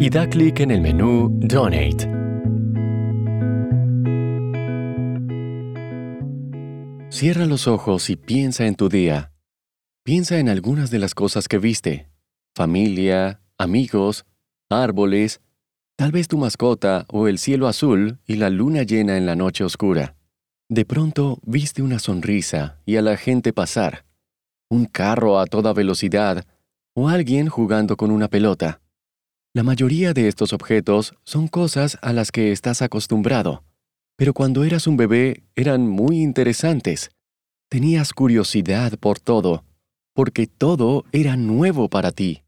y da clic en el menú Donate. Cierra los ojos y piensa en tu día. Piensa en algunas de las cosas que viste. Familia, amigos, árboles, tal vez tu mascota o el cielo azul y la luna llena en la noche oscura. De pronto viste una sonrisa y a la gente pasar, un carro a toda velocidad o alguien jugando con una pelota. La mayoría de estos objetos son cosas a las que estás acostumbrado, pero cuando eras un bebé eran muy interesantes. Tenías curiosidad por todo, porque todo era nuevo para ti.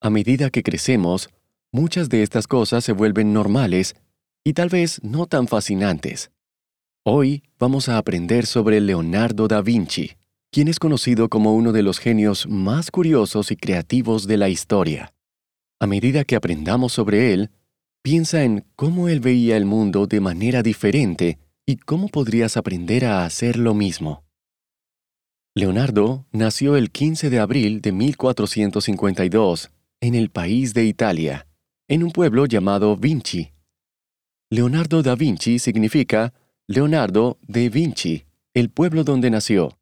A medida que crecemos, muchas de estas cosas se vuelven normales y tal vez no tan fascinantes. Hoy vamos a aprender sobre Leonardo da Vinci quien es conocido como uno de los genios más curiosos y creativos de la historia. A medida que aprendamos sobre él, piensa en cómo él veía el mundo de manera diferente y cómo podrías aprender a hacer lo mismo. Leonardo nació el 15 de abril de 1452 en el país de Italia, en un pueblo llamado Vinci. Leonardo da Vinci significa Leonardo de Vinci, el pueblo donde nació.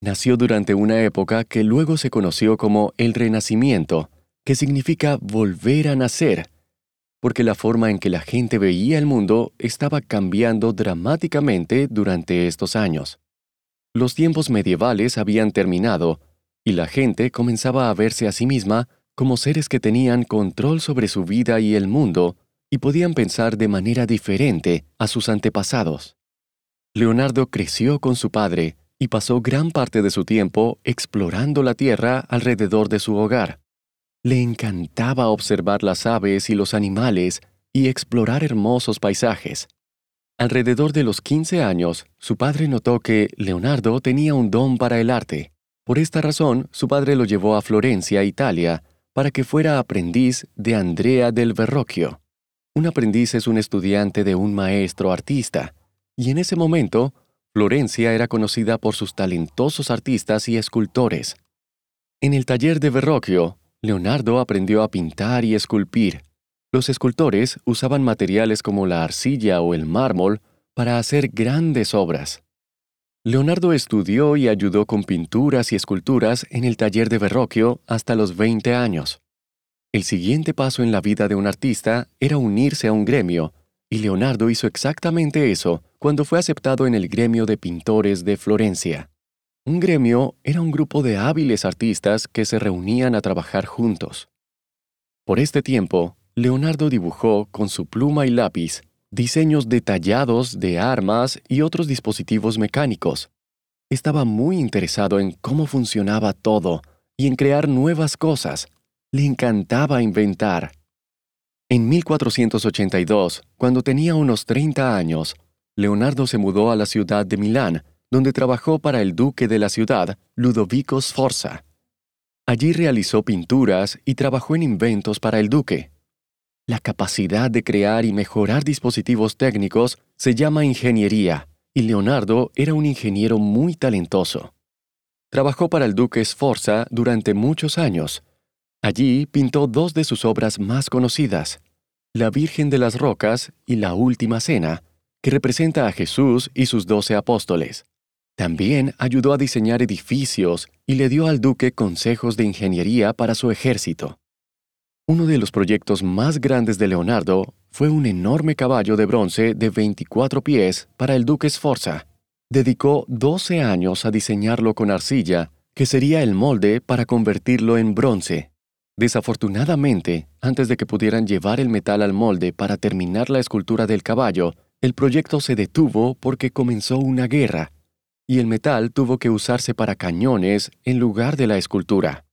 Nació durante una época que luego se conoció como el Renacimiento, que significa volver a nacer, porque la forma en que la gente veía el mundo estaba cambiando dramáticamente durante estos años. Los tiempos medievales habían terminado, y la gente comenzaba a verse a sí misma como seres que tenían control sobre su vida y el mundo, y podían pensar de manera diferente a sus antepasados. Leonardo creció con su padre, y pasó gran parte de su tiempo explorando la tierra alrededor de su hogar. Le encantaba observar las aves y los animales y explorar hermosos paisajes. Alrededor de los 15 años, su padre notó que Leonardo tenía un don para el arte. Por esta razón, su padre lo llevó a Florencia, Italia, para que fuera aprendiz de Andrea del Verrocchio. Un aprendiz es un estudiante de un maestro artista, y en ese momento Florencia era conocida por sus talentosos artistas y escultores. En el taller de Verrocchio, Leonardo aprendió a pintar y esculpir. Los escultores usaban materiales como la arcilla o el mármol para hacer grandes obras. Leonardo estudió y ayudó con pinturas y esculturas en el taller de Verrocchio hasta los 20 años. El siguiente paso en la vida de un artista era unirse a un gremio, y Leonardo hizo exactamente eso cuando fue aceptado en el gremio de pintores de Florencia. Un gremio era un grupo de hábiles artistas que se reunían a trabajar juntos. Por este tiempo, Leonardo dibujó con su pluma y lápiz diseños detallados de armas y otros dispositivos mecánicos. Estaba muy interesado en cómo funcionaba todo y en crear nuevas cosas. Le encantaba inventar. En 1482, cuando tenía unos 30 años, Leonardo se mudó a la ciudad de Milán, donde trabajó para el duque de la ciudad, Ludovico Sforza. Allí realizó pinturas y trabajó en inventos para el duque. La capacidad de crear y mejorar dispositivos técnicos se llama ingeniería, y Leonardo era un ingeniero muy talentoso. Trabajó para el duque Sforza durante muchos años. Allí pintó dos de sus obras más conocidas, La Virgen de las Rocas y La Última Cena, que representa a Jesús y sus doce apóstoles. También ayudó a diseñar edificios y le dio al duque consejos de ingeniería para su ejército. Uno de los proyectos más grandes de Leonardo fue un enorme caballo de bronce de 24 pies para el duque Sforza. Dedicó 12 años a diseñarlo con arcilla, que sería el molde para convertirlo en bronce. Desafortunadamente, antes de que pudieran llevar el metal al molde para terminar la escultura del caballo, el proyecto se detuvo porque comenzó una guerra, y el metal tuvo que usarse para cañones en lugar de la escultura.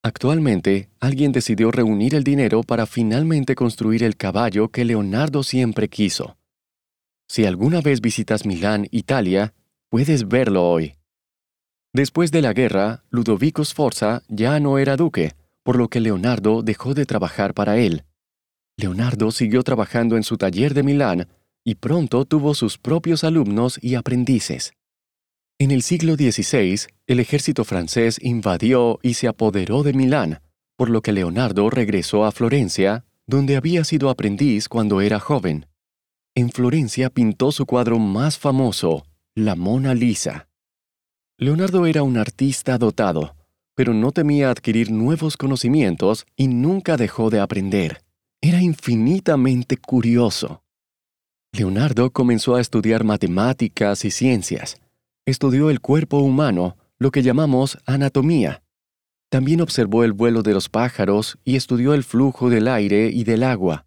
Actualmente, alguien decidió reunir el dinero para finalmente construir el caballo que Leonardo siempre quiso. Si alguna vez visitas Milán, Italia, puedes verlo hoy. Después de la guerra, Ludovico Sforza ya no era duque, por lo que Leonardo dejó de trabajar para él. Leonardo siguió trabajando en su taller de Milán y pronto tuvo sus propios alumnos y aprendices. En el siglo XVI, el ejército francés invadió y se apoderó de Milán, por lo que Leonardo regresó a Florencia, donde había sido aprendiz cuando era joven. En Florencia pintó su cuadro más famoso, la Mona Lisa. Leonardo era un artista dotado, pero no temía adquirir nuevos conocimientos y nunca dejó de aprender. Era infinitamente curioso. Leonardo comenzó a estudiar matemáticas y ciencias, estudió el cuerpo humano, lo que llamamos anatomía. También observó el vuelo de los pájaros y estudió el flujo del aire y del agua.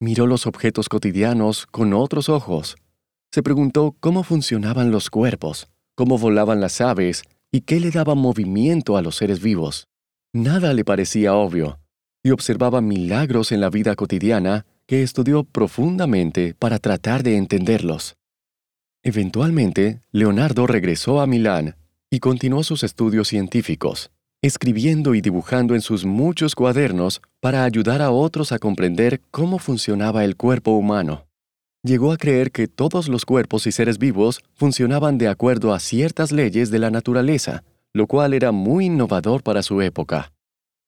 Miró los objetos cotidianos con otros ojos. Se preguntó cómo funcionaban los cuerpos, cómo volaban las aves y qué le daba movimiento a los seres vivos. Nada le parecía obvio, y observaba milagros en la vida cotidiana que estudió profundamente para tratar de entenderlos. Eventualmente, Leonardo regresó a Milán y continuó sus estudios científicos, escribiendo y dibujando en sus muchos cuadernos para ayudar a otros a comprender cómo funcionaba el cuerpo humano. Llegó a creer que todos los cuerpos y seres vivos funcionaban de acuerdo a ciertas leyes de la naturaleza, lo cual era muy innovador para su época.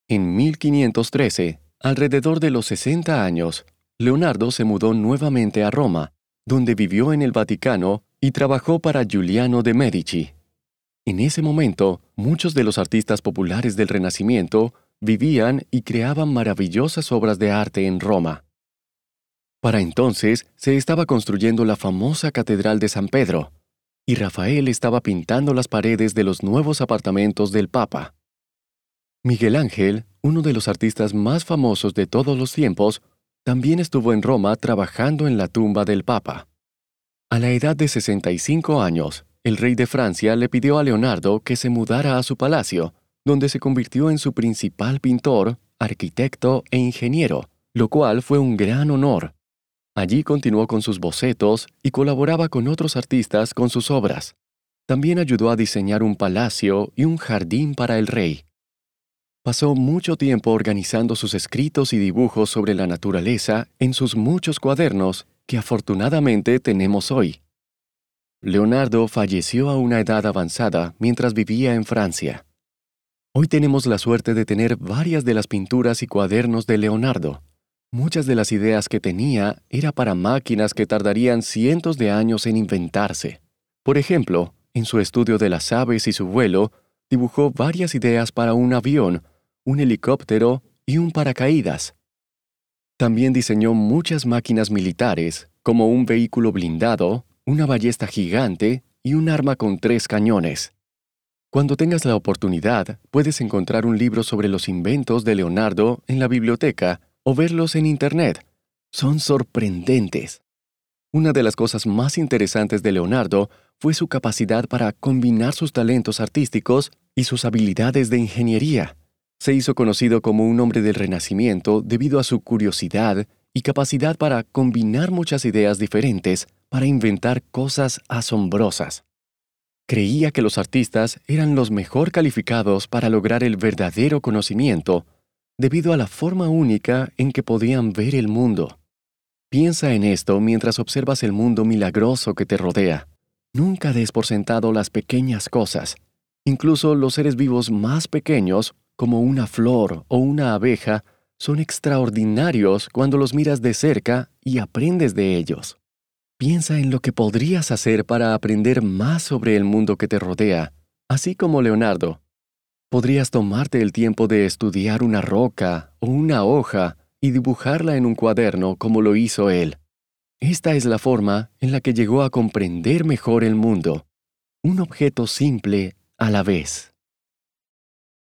En 1513, alrededor de los 60 años, Leonardo se mudó nuevamente a Roma donde vivió en el Vaticano y trabajó para Giuliano de Medici. En ese momento, muchos de los artistas populares del Renacimiento vivían y creaban maravillosas obras de arte en Roma. Para entonces se estaba construyendo la famosa Catedral de San Pedro, y Rafael estaba pintando las paredes de los nuevos apartamentos del Papa. Miguel Ángel, uno de los artistas más famosos de todos los tiempos, también estuvo en Roma trabajando en la tumba del Papa. A la edad de 65 años, el rey de Francia le pidió a Leonardo que se mudara a su palacio, donde se convirtió en su principal pintor, arquitecto e ingeniero, lo cual fue un gran honor. Allí continuó con sus bocetos y colaboraba con otros artistas con sus obras. También ayudó a diseñar un palacio y un jardín para el rey. Pasó mucho tiempo organizando sus escritos y dibujos sobre la naturaleza en sus muchos cuadernos que afortunadamente tenemos hoy. Leonardo falleció a una edad avanzada mientras vivía en Francia. Hoy tenemos la suerte de tener varias de las pinturas y cuadernos de Leonardo. Muchas de las ideas que tenía era para máquinas que tardarían cientos de años en inventarse. Por ejemplo, en su estudio de las aves y su vuelo, dibujó varias ideas para un avión un helicóptero y un paracaídas. También diseñó muchas máquinas militares, como un vehículo blindado, una ballesta gigante y un arma con tres cañones. Cuando tengas la oportunidad, puedes encontrar un libro sobre los inventos de Leonardo en la biblioteca o verlos en Internet. Son sorprendentes. Una de las cosas más interesantes de Leonardo fue su capacidad para combinar sus talentos artísticos y sus habilidades de ingeniería se hizo conocido como un hombre del Renacimiento debido a su curiosidad y capacidad para combinar muchas ideas diferentes para inventar cosas asombrosas. Creía que los artistas eran los mejor calificados para lograr el verdadero conocimiento debido a la forma única en que podían ver el mundo. Piensa en esto mientras observas el mundo milagroso que te rodea. Nunca des por sentado las pequeñas cosas. Incluso los seres vivos más pequeños como una flor o una abeja, son extraordinarios cuando los miras de cerca y aprendes de ellos. Piensa en lo que podrías hacer para aprender más sobre el mundo que te rodea, así como Leonardo. Podrías tomarte el tiempo de estudiar una roca o una hoja y dibujarla en un cuaderno como lo hizo él. Esta es la forma en la que llegó a comprender mejor el mundo, un objeto simple a la vez.